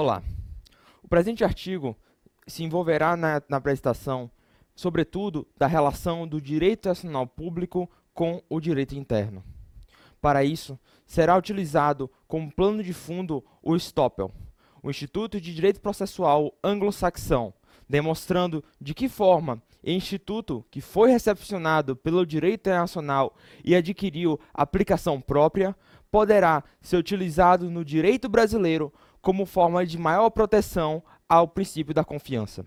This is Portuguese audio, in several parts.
Olá. O presente artigo se envolverá na, na apresentação, sobretudo, da relação do direito nacional público com o direito interno. Para isso, será utilizado como plano de fundo o Stoppel, o Instituto de Direito Processual Anglo-Saxão, demonstrando de que forma o instituto, que foi recepcionado pelo direito internacional e adquiriu aplicação própria, poderá ser utilizado no direito brasileiro como forma de maior proteção ao princípio da confiança.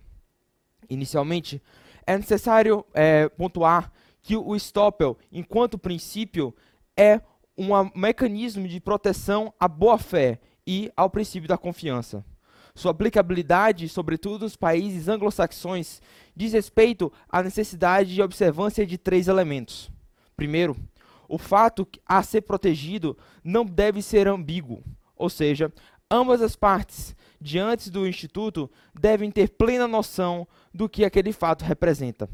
Inicialmente, é necessário é, pontuar que o Stoppel, enquanto princípio, é um mecanismo de proteção à boa-fé e ao princípio da confiança. Sua aplicabilidade, sobretudo nos países anglo-saxões, diz respeito à necessidade de observância de três elementos. Primeiro, o fato a ser protegido não deve ser ambíguo, ou seja, ambas as partes, diante do Instituto, devem ter plena noção do que aquele fato representa.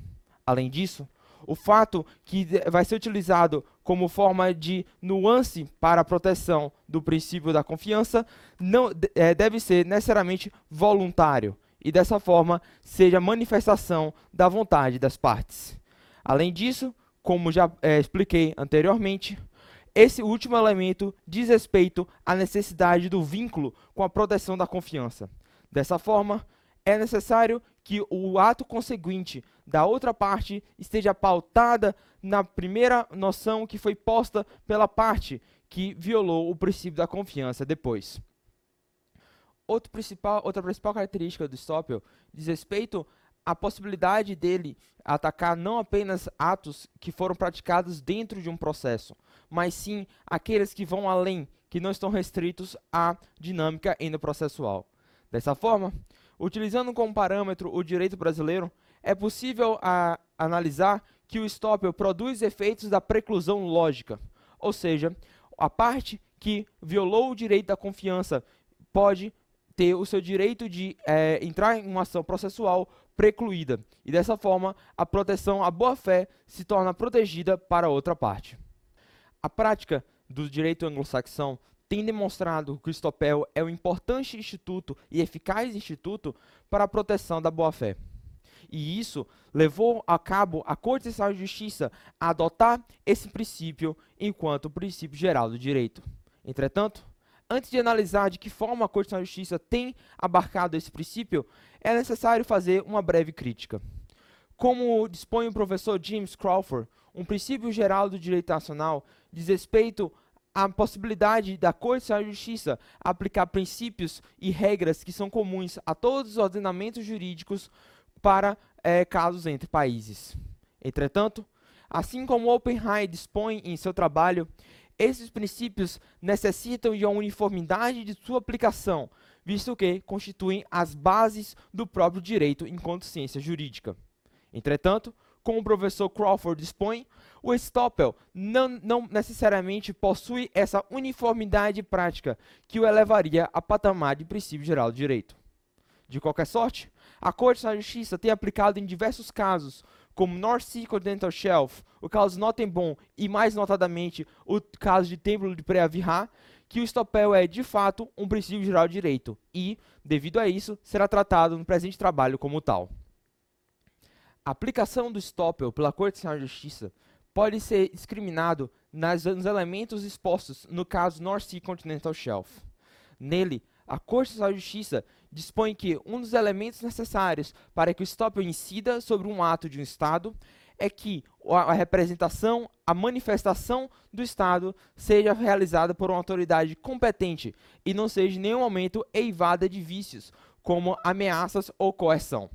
Além disso, o fato que vai ser utilizado como forma de nuance para a proteção do princípio da confiança não é, deve ser necessariamente voluntário e dessa forma seja manifestação da vontade das partes. Além disso, como já é, expliquei anteriormente, esse último elemento diz respeito à necessidade do vínculo com a proteção da confiança. Dessa forma, é necessário que o ato conseguinte da outra parte esteja pautada na primeira noção que foi posta pela parte que violou o princípio da confiança depois. Principal, outra principal característica do Stoppel diz respeito à possibilidade dele atacar não apenas atos que foram praticados dentro de um processo, mas sim aqueles que vão além, que não estão restritos à dinâmica processual. Dessa forma, utilizando como parâmetro o direito brasileiro, é possível a, analisar que o Stoppel produz efeitos da preclusão lógica, ou seja, a parte que violou o direito da confiança pode ter o seu direito de é, entrar em uma ação processual precluída, e dessa forma a proteção à boa-fé se torna protegida para outra parte. A prática do direito anglo-saxão tem demonstrado que o Stopel é um importante instituto e eficaz instituto para a proteção da boa-fé. E isso levou a cabo a Corte Nacional de Justiça a adotar esse princípio enquanto princípio geral do direito. Entretanto, antes de analisar de que forma a Corte Nacional de Justiça tem abarcado esse princípio, é necessário fazer uma breve crítica. Como dispõe o professor James Crawford, um princípio geral do direito nacional diz respeito à possibilidade da Corte de Justiça aplicar princípios e regras que são comuns a todos os ordenamentos jurídicos para é, casos entre países. Entretanto, assim como Oppenheim dispõe em seu trabalho, esses princípios necessitam de uma uniformidade de sua aplicação, visto que constituem as bases do próprio direito enquanto ciência jurídica. Entretanto, como o professor Crawford dispõe, o Stoppel não, não, necessariamente possui essa uniformidade prática que o elevaria a patamar de princípio geral do direito. De qualquer sorte, a Corte de Justiça tem aplicado em diversos casos, como North Sea Continental Shelf, o caso Notenbon e, mais notadamente, o caso de Templo de Preavirá, que o estopel é, de fato, um princípio geral de direito e, devido a isso, será tratado no presente trabalho como tal. A aplicação do estopel pela Corte Nacional de Justiça pode ser discriminado nas, nos elementos expostos no caso North Sea Continental Shelf. Nele, a Corte de Justiça dispõe que um dos elementos necessários para que o stop incida sobre um ato de um Estado é que a representação, a manifestação do Estado seja realizada por uma autoridade competente e não seja em nenhum momento eivada de vícios, como ameaças ou coerção.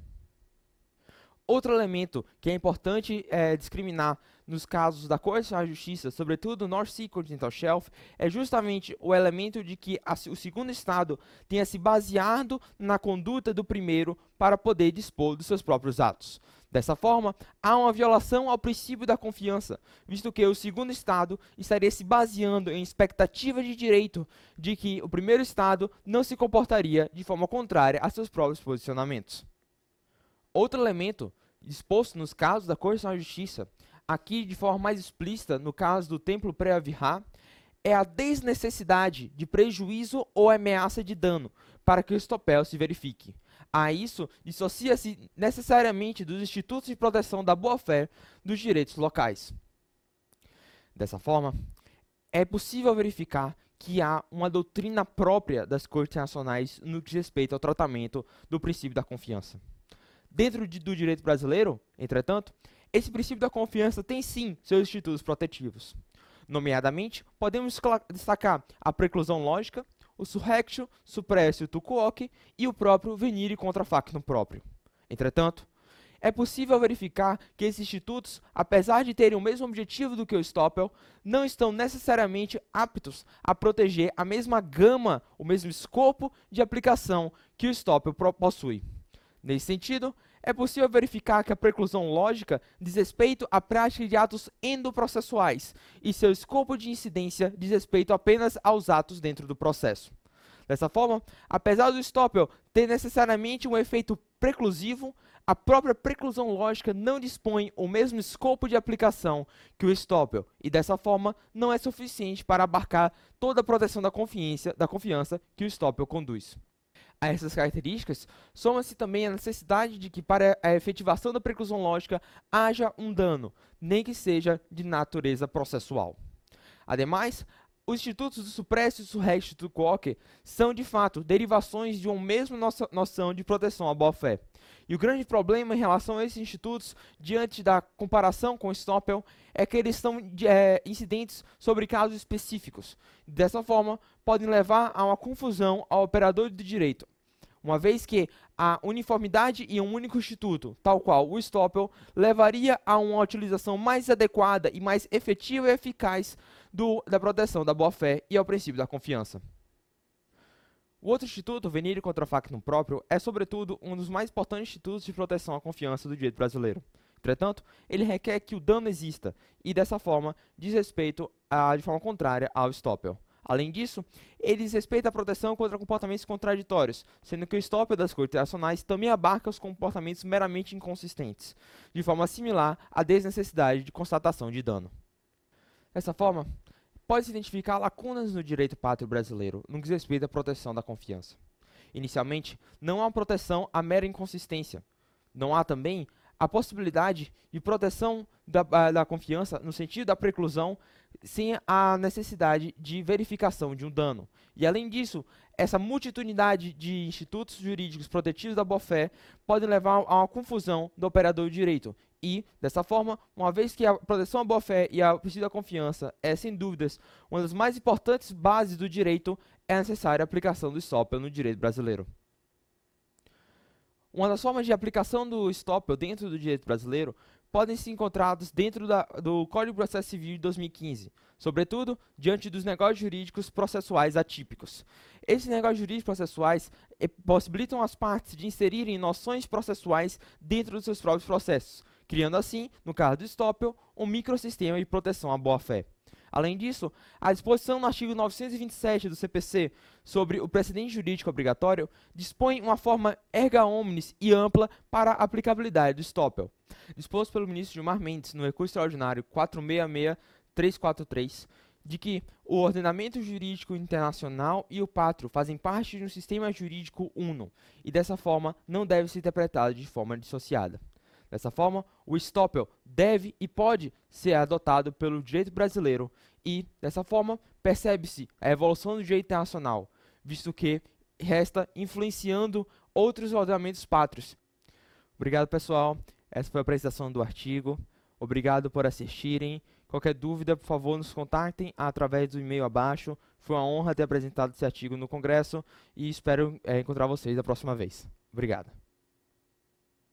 Outro elemento que é importante é, discriminar nos casos da Corte de Justiça, sobretudo no North Sea Continental Shelf, é justamente o elemento de que a, o segundo Estado tenha se baseado na conduta do primeiro para poder dispor dos seus próprios atos. Dessa forma, há uma violação ao princípio da confiança, visto que o segundo Estado estaria se baseando em expectativa de direito de que o primeiro Estado não se comportaria de forma contrária a seus próprios posicionamentos. Outro elemento disposto nos casos da Corte de Justiça, aqui de forma mais explícita no caso do Templo Preavirá, é a desnecessidade de prejuízo ou ameaça de dano para que o estopel se verifique. A isso, dissocia-se necessariamente dos institutos de proteção da boa-fé dos direitos locais. Dessa forma, é possível verificar que há uma doutrina própria das cortes nacionais no que respeita ao tratamento do princípio da confiança. Dentro de, do direito brasileiro, entretanto, esse princípio da confiança tem sim seus institutos protetivos. Nomeadamente, podemos destacar a preclusão lógica, o surrectio, suppressio tu quoque e o próprio venire contra factum próprio. Entretanto, é possível verificar que esses institutos, apesar de terem o mesmo objetivo do que o Stoppel, não estão necessariamente aptos a proteger a mesma gama, o mesmo escopo de aplicação que o Stoppel possui. Nesse sentido, é possível verificar que a preclusão lógica diz respeito à prática de atos endoprocessuais e seu escopo de incidência diz respeito apenas aos atos dentro do processo. Dessa forma, apesar do Stoppel ter necessariamente um efeito preclusivo, a própria preclusão lógica não dispõe o mesmo escopo de aplicação que o Stoppel e dessa forma não é suficiente para abarcar toda a proteção da confiança, da confiança que o Stoppel conduz. A essas características, soma-se também a necessidade de que, para a efetivação da preclusão lógica, haja um dano, nem que seja de natureza processual. Ademais, os institutos do Supresso e Surresto do Quoque são, de fato, derivações de uma mesma noção de proteção à boa-fé. E o grande problema em relação a esses institutos, diante da comparação com Stoppel, é que eles são é, incidentes sobre casos específicos. Dessa forma, podem levar a uma confusão ao operador de direito, uma vez que a uniformidade em um único instituto, tal qual o Stoppel, levaria a uma utilização mais adequada e mais efetiva e eficaz do, da proteção da boa-fé e ao princípio da confiança. O outro instituto, Venire contra Factum próprio, é sobretudo um dos mais importantes institutos de proteção à confiança do direito brasileiro. Entretanto, ele requer que o dano exista e, dessa forma, diz respeito a, de forma contrária ao Stoppel. Além disso, eles respeitam a proteção contra comportamentos contraditórios, sendo que o stop das cortes nacionais também abarca os comportamentos meramente inconsistentes, de forma similar à desnecessidade de constatação de dano. Dessa forma, pode-se identificar lacunas no direito pátrio brasileiro no que diz respeito à proteção da confiança. Inicialmente, não há proteção à mera inconsistência. Não há também a possibilidade de proteção da, da confiança no sentido da preclusão sem a necessidade de verificação de um dano. E além disso, essa multitudinidade de institutos jurídicos protetivos da boa-fé pode levar a uma confusão do operador de direito. E, dessa forma, uma vez que a proteção à boa-fé e a princípio da confiança é, sem dúvidas, uma das mais importantes bases do direito, é necessária a aplicação do SOPEL no direito brasileiro. Uma das formas de aplicação do Stoppel dentro do direito brasileiro podem ser encontrados dentro da, do Código de Processo Civil de 2015, sobretudo diante dos negócios jurídicos processuais atípicos. Esses negócios jurídicos processuais eh, possibilitam as partes de inserirem noções processuais dentro dos seus próprios processos, criando assim, no caso do Stoppel, um microsistema de proteção à boa-fé. Além disso, a disposição no artigo 927 do CPC sobre o precedente jurídico obrigatório dispõe uma forma erga omnes e ampla para a aplicabilidade do Stoppel. Disposto pelo ministro Gilmar Mendes no recurso extraordinário 466343, de que o ordenamento jurídico internacional e o pátrio fazem parte de um sistema jurídico uno, e dessa forma não deve ser interpretado de forma dissociada. Dessa forma, o Stoppel deve e pode ser adotado pelo direito brasileiro e, dessa forma, percebe-se a evolução do direito internacional, visto que resta influenciando outros ordenamentos pátrios. Obrigado, pessoal. Essa foi a apresentação do artigo. Obrigado por assistirem. Qualquer dúvida, por favor, nos contatem através do e-mail abaixo. Foi uma honra ter apresentado esse artigo no Congresso e espero é, encontrar vocês da próxima vez. Obrigado.